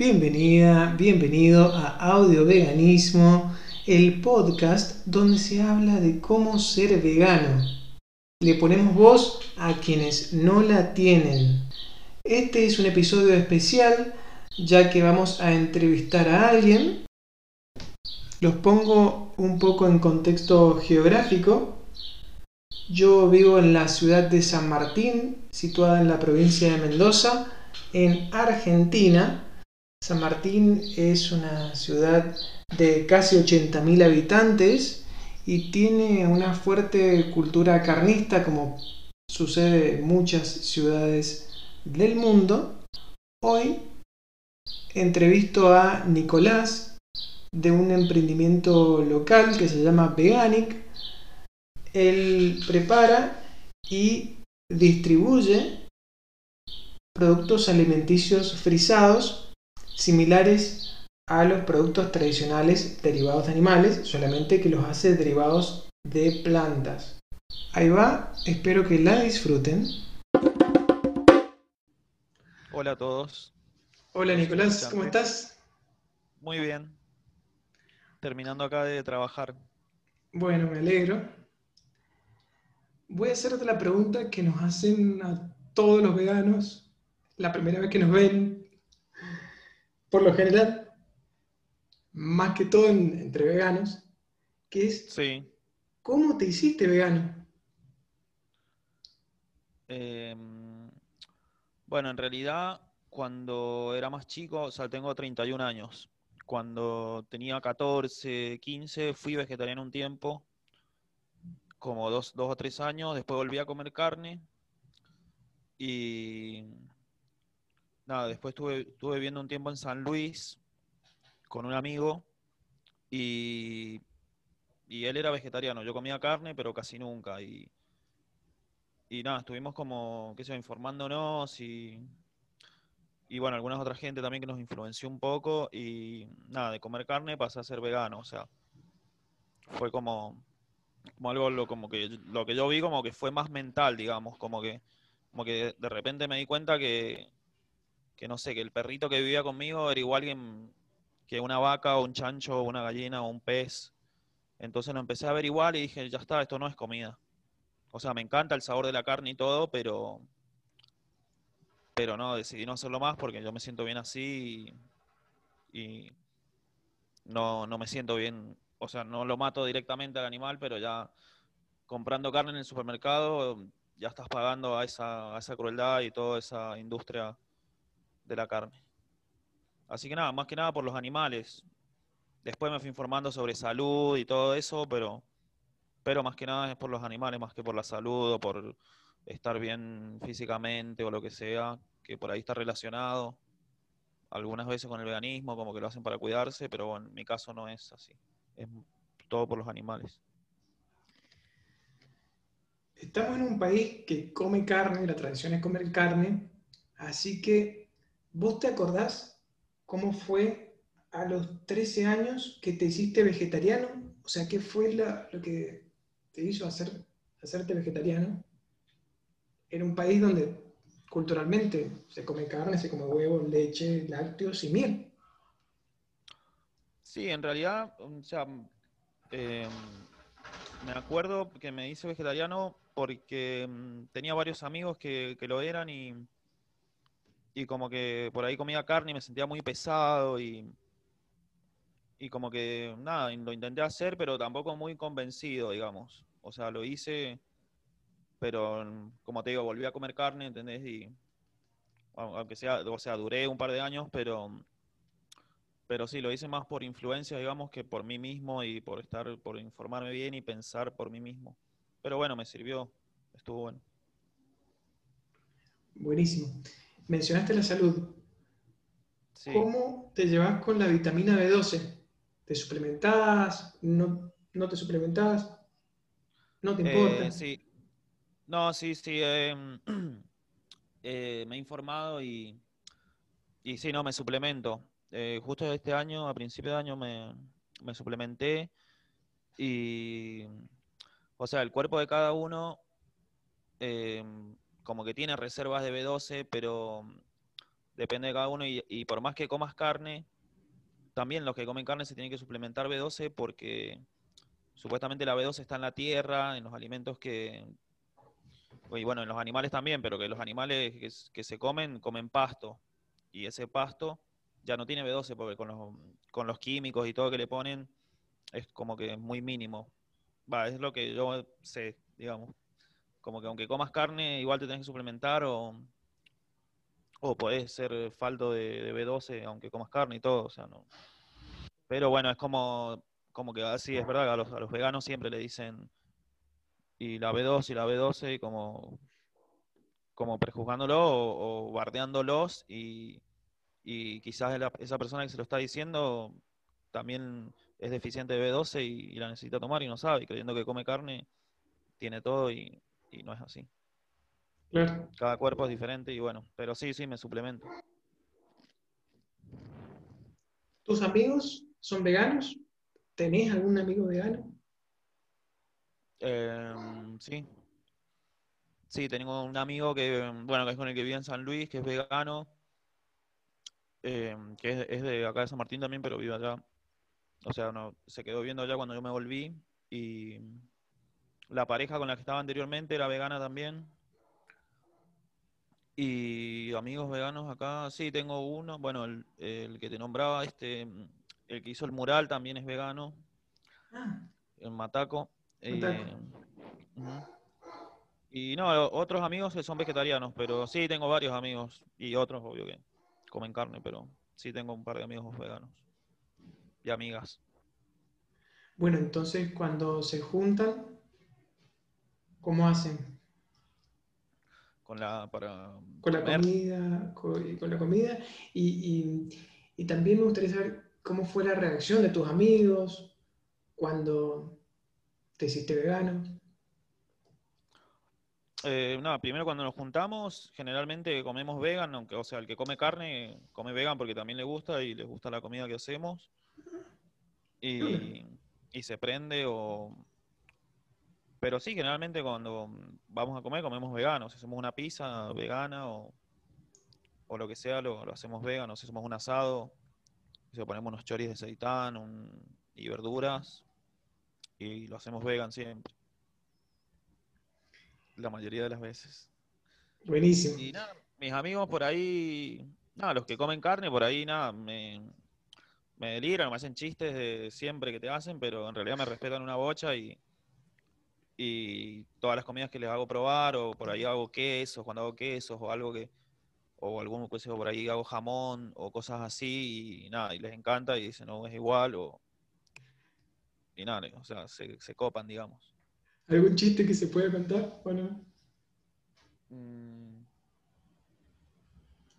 Bienvenida, bienvenido a Audio Veganismo, el podcast donde se habla de cómo ser vegano. Le ponemos voz a quienes no la tienen. Este es un episodio especial ya que vamos a entrevistar a alguien. Los pongo un poco en contexto geográfico. Yo vivo en la ciudad de San Martín, situada en la provincia de Mendoza, en Argentina San Martín es una ciudad de casi 80.000 habitantes y tiene una fuerte cultura carnista como sucede en muchas ciudades del mundo. Hoy entrevisto a Nicolás de un emprendimiento local que se llama Veganic. Él prepara y distribuye productos alimenticios frisados similares a los productos tradicionales derivados de animales, solamente que los hace derivados de plantas. Ahí va, espero que la disfruten. Hola a todos. Hola Nicolás, ¿cómo estás? Muy bien. Terminando acá de trabajar. Bueno, me alegro. Voy a hacerte la pregunta que nos hacen a todos los veganos la primera vez que nos ven por lo general, más que todo entre veganos, que es ¿cómo te hiciste vegano? Em, bueno, en realidad, cuando era más chico, o sea, tengo 31 años. Cuando tenía 14, 15, fui vegetariano un tiempo, como dos, dos o tres años. Después volví a comer carne. Y nada, después estuve, viviendo un tiempo en San Luis con un amigo y, él era vegetariano. Yo comía carne, pero casi nunca. Y, y nada, estuvimos como, qué sé informándonos y, y bueno, algunas otra gente también que nos influenció un poco y nada, de comer carne pasé a ser vegano, o sea, fue como, como algo lo, como que lo que yo vi como que fue más mental, digamos, como que como que de repente me di cuenta que, que no sé, que el perrito que vivía conmigo era igual que, una vaca o un chancho o una gallina o un pez. Entonces lo empecé a ver igual y dije, ya está, esto no es comida. O sea, me encanta el sabor de la carne y todo, pero pero no, decidí no hacerlo más porque yo me siento bien así y, no, no me siento bien, o sea, no lo mato directamente al animal, pero ya comprando carne en el supermercado ya estás pagando a esa, a esa crueldad y toda esa industria de la carne. Así que nada, más que nada por los animales. Después me fui informando sobre salud y todo eso, pero, pero más que nada es por los animales, más que por la salud o por estar bien físicamente o lo que sea, que por ahí está relacionado. Algunas veces con el veganismo, como que lo hacen para cuidarse, pero bueno, en mi caso no es así. Es todo por los animales. Estamos en un país que come carne, la tradición es comer carne, así que ¿Vos te acordás cómo fue a los 13 años que te hiciste vegetariano? O sea, ¿qué fue lo que te hizo hacer, hacerte vegetariano? En un país donde culturalmente se come carne, se come huevo, leche, lácteos y miel. Sí, en realidad, o sea, em, me acuerdo que me hice vegetariano porque em, tenía varios amigos que, que lo eran y y como que por ahí comía carne y me sentía muy pesado y, y como que nada, lo intenté hacer, pero tampoco muy convencido, digamos. O sea, lo hice, pero como te digo, volví a comer carne, ¿entendés? Y aunque sea, o sea, duré un par de años, pero pero sí, lo hice más por influencia, digamos, que por mí mismo y por estar, por informarme bien y pensar por mí mismo. Pero bueno, me sirvió, estuvo bueno. Buenísimo mencionaste la salud. ¿Cómo te llevas con la vitamina B12? ¿Te suplementás? ¿No, te suplementás? ¿No te importa? Eh, sí. No, sí, sí. Em, eh, me he informado y, y sí, no, me suplemento. Eh, justo este año, a principio de año, me, me suplementé y, o sea, el cuerpo de cada uno em, como que tiene reservas de B12, pero depende de cada uno y, y por más que comas carne, también los que comen carne se tienen que suplementar B12 porque supuestamente la B12 está en la tierra, en los alimentos que, y bueno, en los animales también, pero que los animales que, que se comen, comen pasto. Y ese pasto ya no tiene B12 porque con los, con los químicos y todo que le ponen es como que muy mínimo. Va, es lo que yo sé, digamos. Como que aunque comas carne, igual te tenés que suplementar o, o podés ser falto de, de B12 aunque comas carne y todo, o sea, no. Pero bueno, es como, como que así es verdad, a los, a los veganos siempre le dicen y la B2 y la B12 como, como prejuzgándolo o, bardeándolos y, y quizás esa persona que se lo está diciendo también es deficiente de B12 y, y la necesita tomar y no sabe, y creyendo que come carne, tiene todo y, y no es así. Claro. Cada cuerpo es diferente y bueno, pero sí, sí, me suplemento. ¿Tus amigos son veganos? ¿Tenés algún amigo vegano? Em, sí. Sí, tengo un amigo que, bueno, que es con el que vive en San Luis, que es vegano, em, que es, es de acá de San Martín también, pero vive allá. O sea, no, se quedó viviendo allá cuando yo me volví. Y la pareja con la que estaba anteriormente era vegana también. Y amigos veganos acá, sí, tengo uno, bueno, el, el que te nombraba, este, el que hizo el mural también es vegano, Ah, en Mataco. Mataco. Eh. Y no, otros amigos son vegetarianos, pero sí tengo varios amigos y otros, obvio que comen carne, pero sí tengo un par de amigos veganos y amigas. Bueno, entonces cuando se juntan, ¿cómo hacen? Con la, para Con la comer. comida, con la comida. Y, y- y también me gustaría saber cómo fue la reacción de tus amigos cuando te hiciste vegano. Eh, nada, primero cuando nos juntamos, generalmente comemos vegan, aunque, o sea, el que come carne, come vegan porque también le gusta y le gusta la comida que hacemos. Y, y se prende o... Pero sí, generalmente cuando vamos a comer, comemos veganos. Si hacemos una pizza vegana o, o lo que sea, lo, lo hacemos vegano. Si hacemos un asado, si ponemos unos choris de seitán un- y verduras y lo hacemos vegan siempre. La mayoría de las veces. Buenísimo. Y nada, mis amigos por ahí, nada, los que comen carne por ahí, nada, me, me deliran, me hacen chistes de siempre que te hacen, pero en realidad me respetan una bocha y, y todas las comidas que les hago probar, o por ahí hago quesos, cuando hago quesos, o algo que, o algún queso por ahí hago jamón, o cosas así, y nada, y les encanta y dicen, no, es igual, o, y nada, o sea, se, se copan, digamos. ¿Algún chiste que se pueda contar o no? Mm.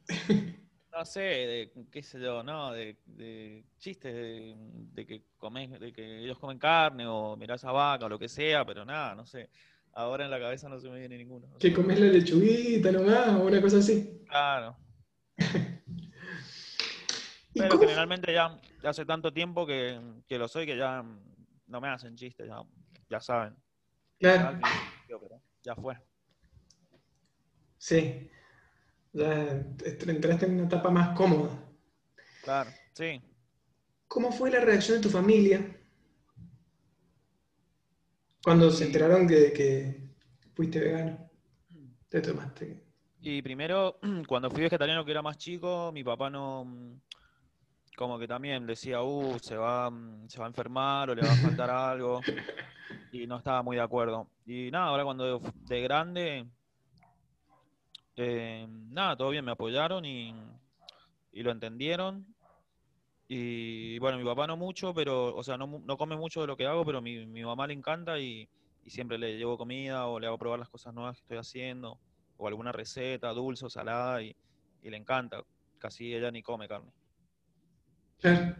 No sé, de, qué sé yo, no, de, de chistes de, de que de que ellos comen carne o mirás a vaca o lo que sea, pero nada, no sé. Ahora en la cabeza no se me viene ninguno. no ¿Que comes la lechuguita nomás o una cosa así? Claro. ¿Y Pero cómo- generalmente ya, hace tanto tiempo que, que lo soy que ya no me hacen chistes, ya, ya saben. Claro, ya fue. sí. Ya entraste en una etapa más cómoda. Claro, sí. ¿Cómo fue la reacción de tu familia cuando se enteraron que, que fuiste vegano? Te tomaste. Y primero, cuando fui vegetariano que era más chico, mi papá no, mm, como que también decía, uh, se va, mm, se va a enfermar o le va a faltar algo, y no estaba muy de acuerdo. Y nada, ahora cuando de grande, eh, nada, todo bien, me apoyaron y, y lo entendieron. Y bueno, mi papá no mucho, pero, o sea, no, no come mucho de lo que hago, pero mi, mi mamá le encanta y, y siempre le llevo comida o le hago probar las cosas nuevas que estoy haciendo, o alguna receta, dulce o salada, y, y le encanta. Casi ella ni come carne. Claro.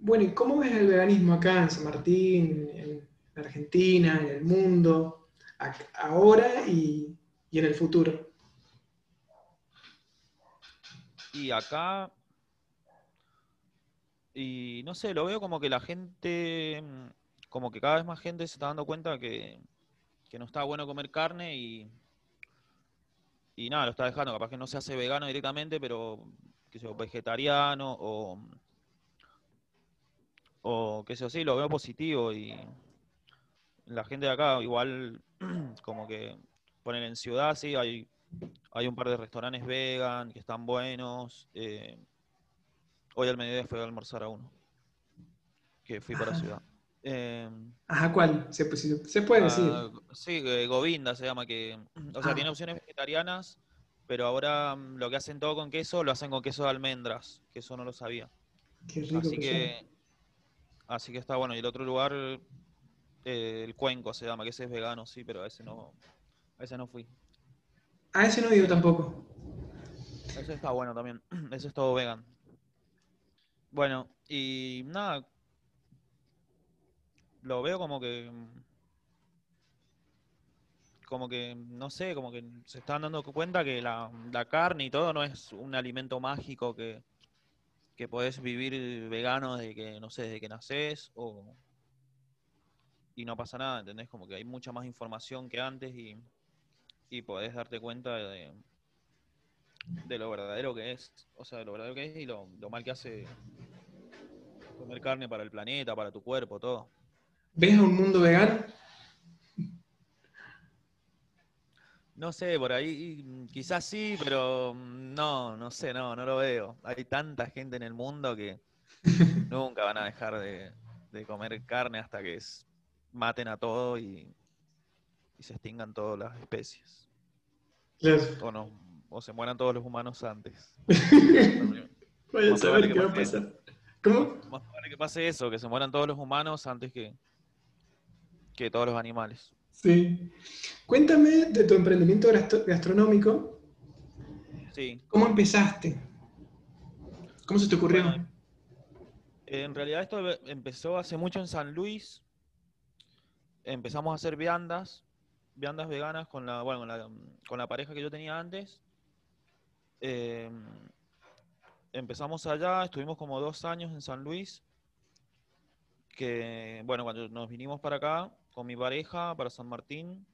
Bueno, ¿y cómo ves el veganismo acá en San Martín, en Argentina, en el mundo, ahora y, y en el futuro? Y acá, y no sé, lo veo como que la gente, mm, como que cada vez más gente se está dando cuenta que, que no está bueno comer carne y, y nada, lo está dejando. Capaz que no se hace vegano directamente, pero que sea vegetariano o, o qué sé yo, sí, lo veo positivo y la gente de acá igual como que ponen en ciudad, sí, hay, hay un par de restaurantes vegan que están buenos. eh, hoy al mediodía fui a almorzar a uno, que fui para Ajá. ciudad. Eh, Ajá, ¿cuál? Se, se- puede decir. Ah, sí, eh, Govinda se llama, que, o sea, Ah. tiene opciones vegetarianas, pero ahora mm, lo que hacen todo con queso, lo hacen con queso de almendras, que eso no lo sabía. Qué rico Así que que, así que está bueno. Y el otro lugar, eh, el Cuenco se llama, que ese es vegano, sí, pero a ese no, a ese no fui. A ese no he ido tampoco. Ese está bueno también, ese es todo vegan. Bueno, y nada, lo veo como que, como que, no sé, como que se están dando cuenta que la, la carne y todo no es un alimento mágico que, que podés vivir vegano desde que, no sé, desde que nacés o, y no pasa nada, ¿entendés? Como que hay mucha más información que antes y, y podés darte cuenta de, de lo verdadero que es, o sea, de lo verdadero que es y lo, lo mal que hace comer carne para el planeta, para tu cuerpo, todo. ¿Ves a un mundo vegano? No sé, por ahí mm, quizás sí, pero mm, no, no sé, no, no lo veo. Hay tanta gente en el mundo que nunca van a dejar de, de comer carne hasta que maten a todo y, y se extingan todas las especies. Claro. O no, o se mueran todos los humanos antes. Vaya a saber qué va a pasar. ¿Cómo? Más probable que pase eso, que se mueran todos los humanos antes que, que todos los animales. Sí. Cuéntame de tu emprendimiento gastro- gastronómico. Sí, ¿Cómo empezaste? ¿Cómo se te ocurrió? Bueno, En realidad esto empezó hace mucho en San Luis. Empezamos a hacer viandas, viandas veganas con la, bueno, con la, con la pareja que yo tenía antes. Eh, empezamos allá, estuvimos como dos años en San Luis. Que, bueno, cuando nos vinimos para acá con mi pareja, para San Martín,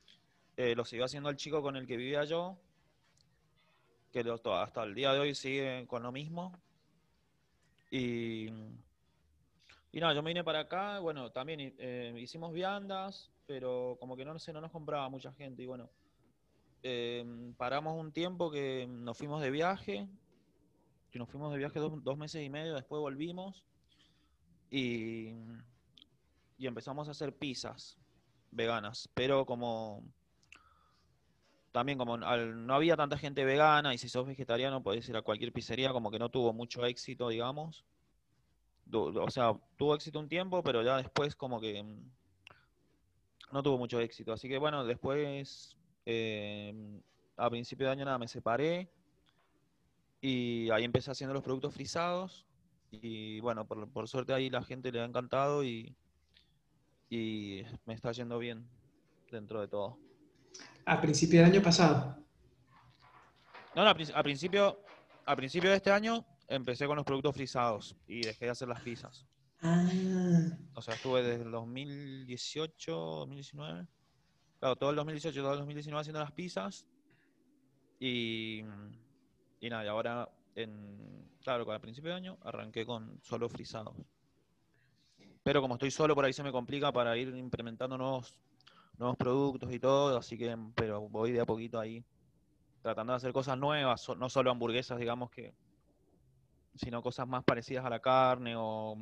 eh, lo siguió haciendo el chico con el que vivía yo, que hasta el día de hoy sigue con lo mismo. Y, y nada, yo me vine para acá, bueno, también eh, hicimos viandas, pero como que no sé, no nos compraba mucha gente. Y bueno, eh, paramos un tiempo que nos fuimos de viaje, que nos fuimos de viaje dos, meses y medio, después volvimos y, empezamos a hacer pizzas veganas, pero como también como al- no había tanta gente vegana y si sos vegetariano podés ir a cualquier pizzería, como que no tuvo mucho éxito, digamos. O sea, tuvo éxito un tiempo, pero ya después como que mm, no tuvo mucho éxito. Así que bueno, después eh, a principio de año nada, me separé y ahí empecé haciendo los productos frisados y bueno, por, por suerte ahí la gente le ha encantado y, y me está yendo bien dentro de todo. A principio del año pasado. No, no, a, prin- a principio, a principio de este año empecé con los productos frisados y dejé de hacer las pizzas. Ah, O sea, estuve desde el 2018, 2019. Claro, todo el 2018, todo el 2019 haciendo las pizzas. Y, y nada, y ahora, en, claro, al principio de año arranqué con solo frisados. Pero como estoy solo, por ahí se me complica para ir implementando nuevos, nuevos productos y todo. Así que, pero voy de a poquito ahí, tratando de hacer cosas nuevas, no solo hamburguesas, digamos que, sino cosas más parecidas a la carne o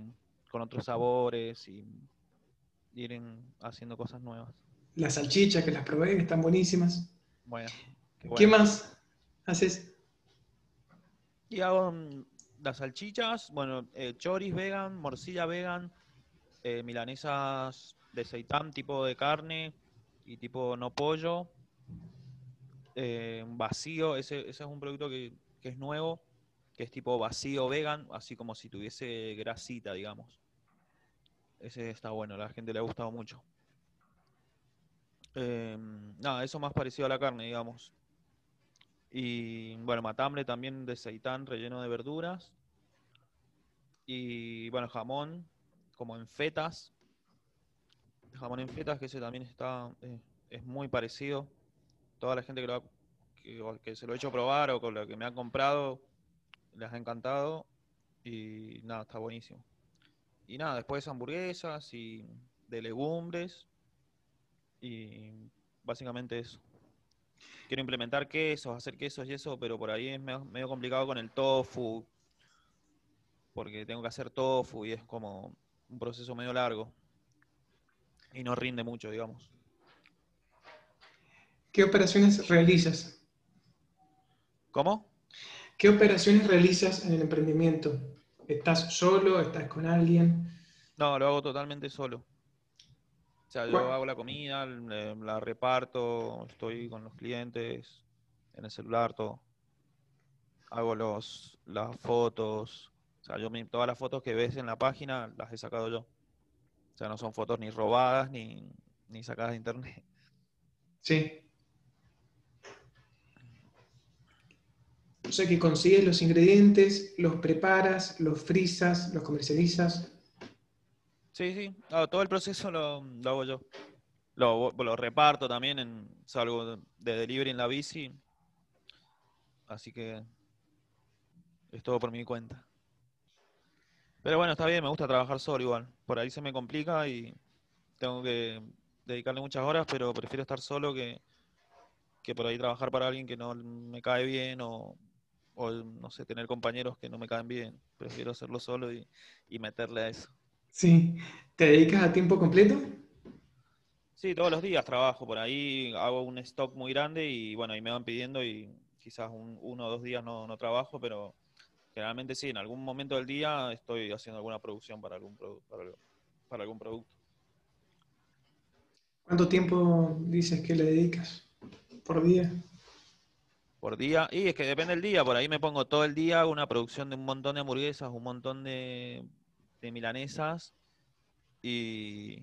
con otros sabores y ir en- haciendo cosas nuevas. las salchichas que las probé, que están buenísimas. Bueno, qué ¿Qué bueno. más haces? Y hago mm, las salchichas, bueno, eh, choris vegan, morcilla vegan, eh, milanesas de seitán tipo de carne y tipo no pollo. eh, vacío, ese, ese es un producto que, que es nuevo, que es tipo vacío vegan, así como si tuviese grasita, digamos. Ese está bueno, a la gente le ha gustado mucho. Eh, nada, eso más parecido a la carne, digamos. Y bueno, matambre también de seitán relleno de verduras. Y bueno, jamón, como en fetas. Jamón en fetas, que ese también está, eh, es muy parecido. Toda la gente que lo ha, que, se lo he hecho probar o con lo que me han comprado, les ha encantado y nada, está buenísimo. Y nada, después hamburguesas y de legumbres y básicamente eso. Quiero implementar quesos, hacer quesos y eso, pero por ahí es medio complicado con el tofu, porque tengo que hacer tofu y es como un proceso medio largo y no rinde mucho, digamos. ¿Qué operaciones realizas? ¿Cómo? ¿Qué operaciones realizas en el emprendimiento? ¿Estás solo? ¿Estás con alguien? No, lo hago totalmente solo. O sea, yo hago la comida, la reparto, estoy con los clientes, en el celular, todo. Hago los, las fotos. O sea, yo todas las fotos que ves en la página las he sacado yo. O sea, no son fotos ni robadas ni, ni sacadas de internet. Sí. O sea que consigues los ingredientes, los preparas, los frisas, los comercializas. Sí, sí, todo el proceso lo, hago yo. Lo, reparto también, en, salgo de delivery en la bici. Así que es todo por mi cuenta. Pero bueno, está bien, me gusta trabajar solo igual. Por ahí se me complica y tengo que dedicarle muchas horas, pero prefiero estar solo que, que por ahí trabajar para alguien que no me cae bien o, o no sé, tener compañeros que no me caen bien. Prefiero hacerlo solo y, meterle a eso. Sí. ¿Te dedicas a tiempo completo? Sí, todos los días trabajo por ahí, hago un stock muy grande y bueno, ahí me van pidiendo y quizás uno o dos días no, trabajo, pero generalmente sí, en algún momento del día estoy haciendo alguna producción para algún, para, para algún producto. ¿Cuánto tiempo dices que le dedicas por día? por día. Y es que depende del día, por ahí me pongo todo el día una producción de un montón de hamburguesas, un montón de, milanesas y,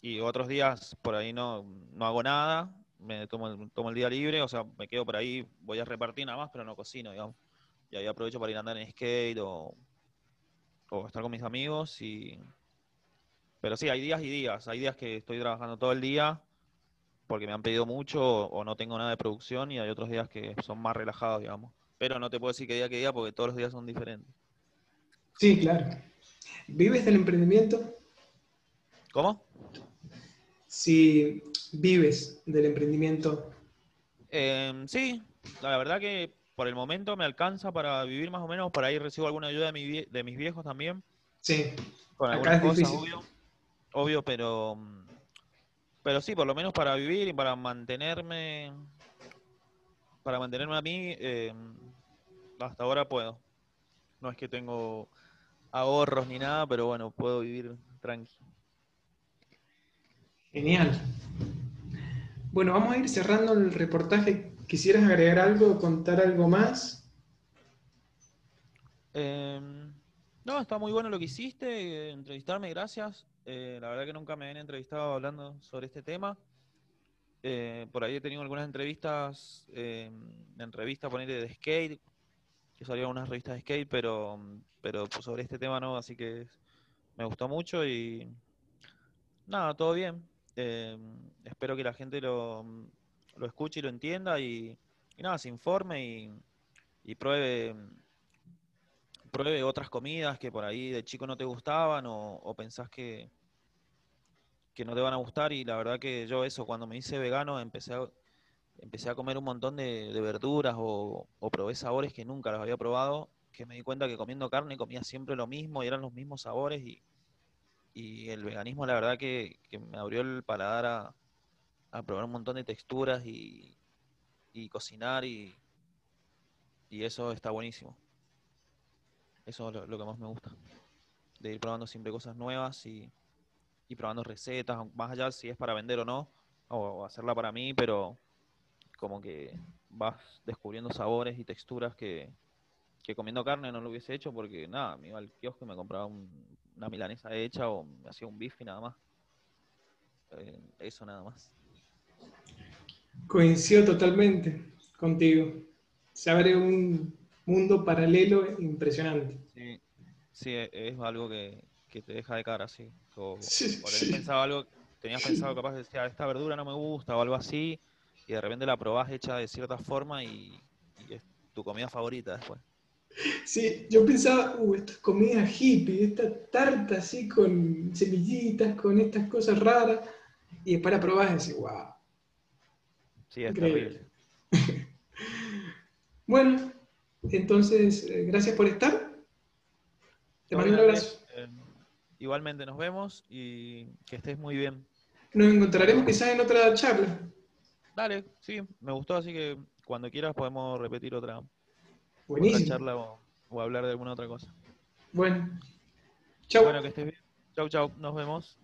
y otros días por ahí no, no hago nada, me tomo, tomo, el día libre, o sea, me quedo por ahí, voy a repartir nada más, pero no cocino, digamos. Y ahí aprovecho para ir a andar en skate o, o estar con mis amigos y... Pero sí, hay días y días. Hay días que estoy trabajando todo el día porque me han pedido mucho o, no tengo nada de producción y hay otros días que son más relajados, digamos. Pero no te puedo decir qué día que día porque todos los días son diferentes. Sí, claro. ¿Vives del emprendimiento? ¿Cómo? Si vives del emprendimiento. Em, sí, la verdad que por el momento me alcanza para vivir más o menos. Por ahí recibo alguna ayuda de, de mis viejos también. Sí. Con algunas cosas, obvio. Obvio, pero pero sí, por lo menos para vivir y para mantenerme, para mantenerme a mí, eh, hasta ahora puedo. No es que tengo ahorros ni nada, pero bueno, puedo vivir tranquilo. Genial. Bueno, vamos a ir cerrando el reportaje. ¿Quisieras agregar algo, contar algo más? Em, no, está muy bueno lo que hiciste, entrevistarme, gracias. Eh, la verdad que nunca me habían entrevistado hablando sobre este tema. Eh, por ahí he tenido algunas entrevistas, eh, en revistas de skate, que salieron unas revistas de skate, pero, pero sobre este tema no, así que me gustó mucho y nada, todo bien. Eh, espero que la gente lo, lo, escuche y lo entienda y, nada, se informe y, y pruebe pruebe otras comidas que por ahí de chico no te gustaban o, pensás que, que no te van a gustar y la verdad que yo eso, cuando me hice vegano empecé a, empecé a comer un montón de, verduras o, probé sabores que nunca los había probado, que me di cuenta que comiendo carne comía siempre lo mismo y eran los mismos sabores y, el veganismo la verdad que, me abrió el paladar a, a, probar un montón de texturas y, cocinar y, y eso está buenísimo. Eso es lo, que más me gusta. De ir probando siempre cosas nuevas y, probando recetas, más allá si es para vender o no, o, hacerla para mí, pero como que vas descubriendo sabores y texturas que, comiendo carne no lo hubiese hecho porque nada, me iba al kiosco y me compraba una milanesa hecha o me hacía un bife nada más. Eh, eso nada más. Coincido totalmente contigo. Se abre un, mundo paralelo impresionante. Sí, sí es algo que, te deja de cara, sí. O, sí, pensado algo, tenías pensado capaz de decir, ah, esta verdura no me gusta o algo así, y de repente la probás hecha de cierta forma y, y es tu comida favorita después. Sí, yo pensaba, uh, esta es comida hippie, esta tarta así con semillitas, con estas cosas raras, y después la probás y decís, wow. Sí, es Increíble. terrible. Bueno, entonces, eh, gracias por estar. Te mando un abrazo. Eh, igualmente nos vemos y que estés muy bien. Nos encontraremos quizás en otra charla. Dale, sí, me gustó, así que cuando quieras podemos repetir otra, otra Buenísimo. charla o, o hablar de alguna otra cosa. Bueno, chau. Bueno, que estés bien. Chau, chau, nos vemos.